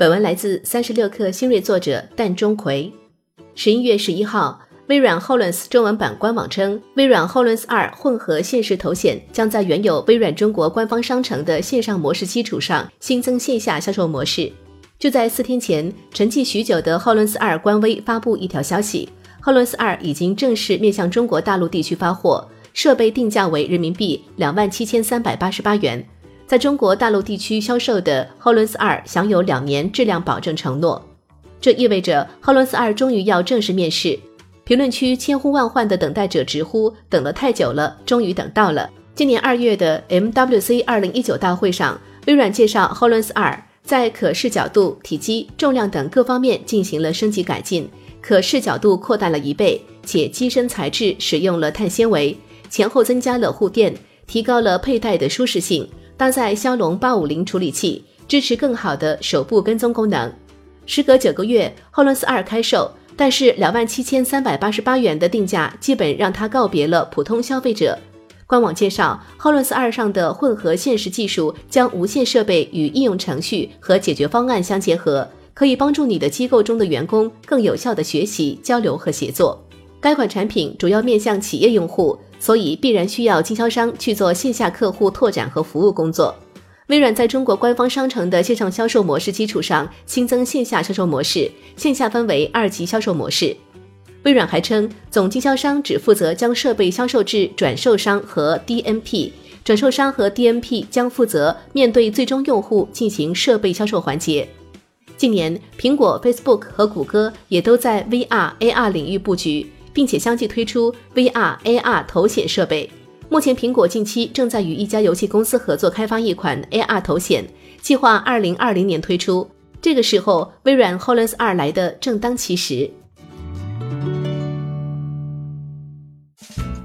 本文来自三十六氪新锐作者蛋钟馗。十一月十一号，微软 HoloLens 中文版官网称，微软 HoloLens 二混合现实头显将在原有微软中国官方商城的线上模式基础上新增线下销售模式。就在四天前，沉寂许久的 HoloLens 二官微发布一条消息：HoloLens 二已经正式面向中国大陆地区发货，设备定价为人民币两万七千三百八十八元。在中国大陆地区销售的 HoloLens 二享有两年质量保证承诺，这意味着 HoloLens 二终于要正式面世。评论区千呼万唤的等待者直呼：“等了太久了，终于等到了！”今年二月的 MWC 二零一九大会上，微软介绍 HoloLens 二在可视角度、体积、重量等各方面进行了升级改进，可视角度扩大了一倍，且机身材质使用了碳纤维，前后增加了护垫，提高了佩戴的舒适性。搭载骁龙八五零处理器，支持更好的手部跟踪功能。时隔九个月，HoloS 二开售，但是两万七千三百八十八元的定价基本让它告别了普通消费者。官网介绍，HoloS 二上的混合现实技术将无线设备与应用程序和解决方案相结合，可以帮助你的机构中的员工更有效的学习、交流和协作。该款产品主要面向企业用户。所以必然需要经销商去做线下客户拓展和服务工作。微软在中国官方商城的线上销售模式基础上新增线下销售模式，线下分为二级销售模式。微软还称，总经销商只负责将设备销售至转售商和 DMP，转售商和 DMP 将负责面对最终用户进行设备销售环节。近年，苹果、Facebook 和谷歌也都在 VR、AR 领域布局。并且相继推出 VR、AR 头显设备。目前，苹果近期正在与一家游戏公司合作开发一款 AR 头显，计划二零二零年推出。这个时候，微软 HoloLens 二来的正当其时。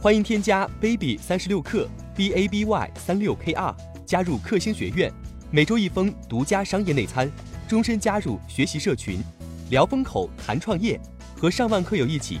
欢迎添加 baby 三十六克 b a b y 三六 k r 加入克星学院，每周一封独家商业内参，终身加入学习社群，聊风口谈创业，和上万课友一起。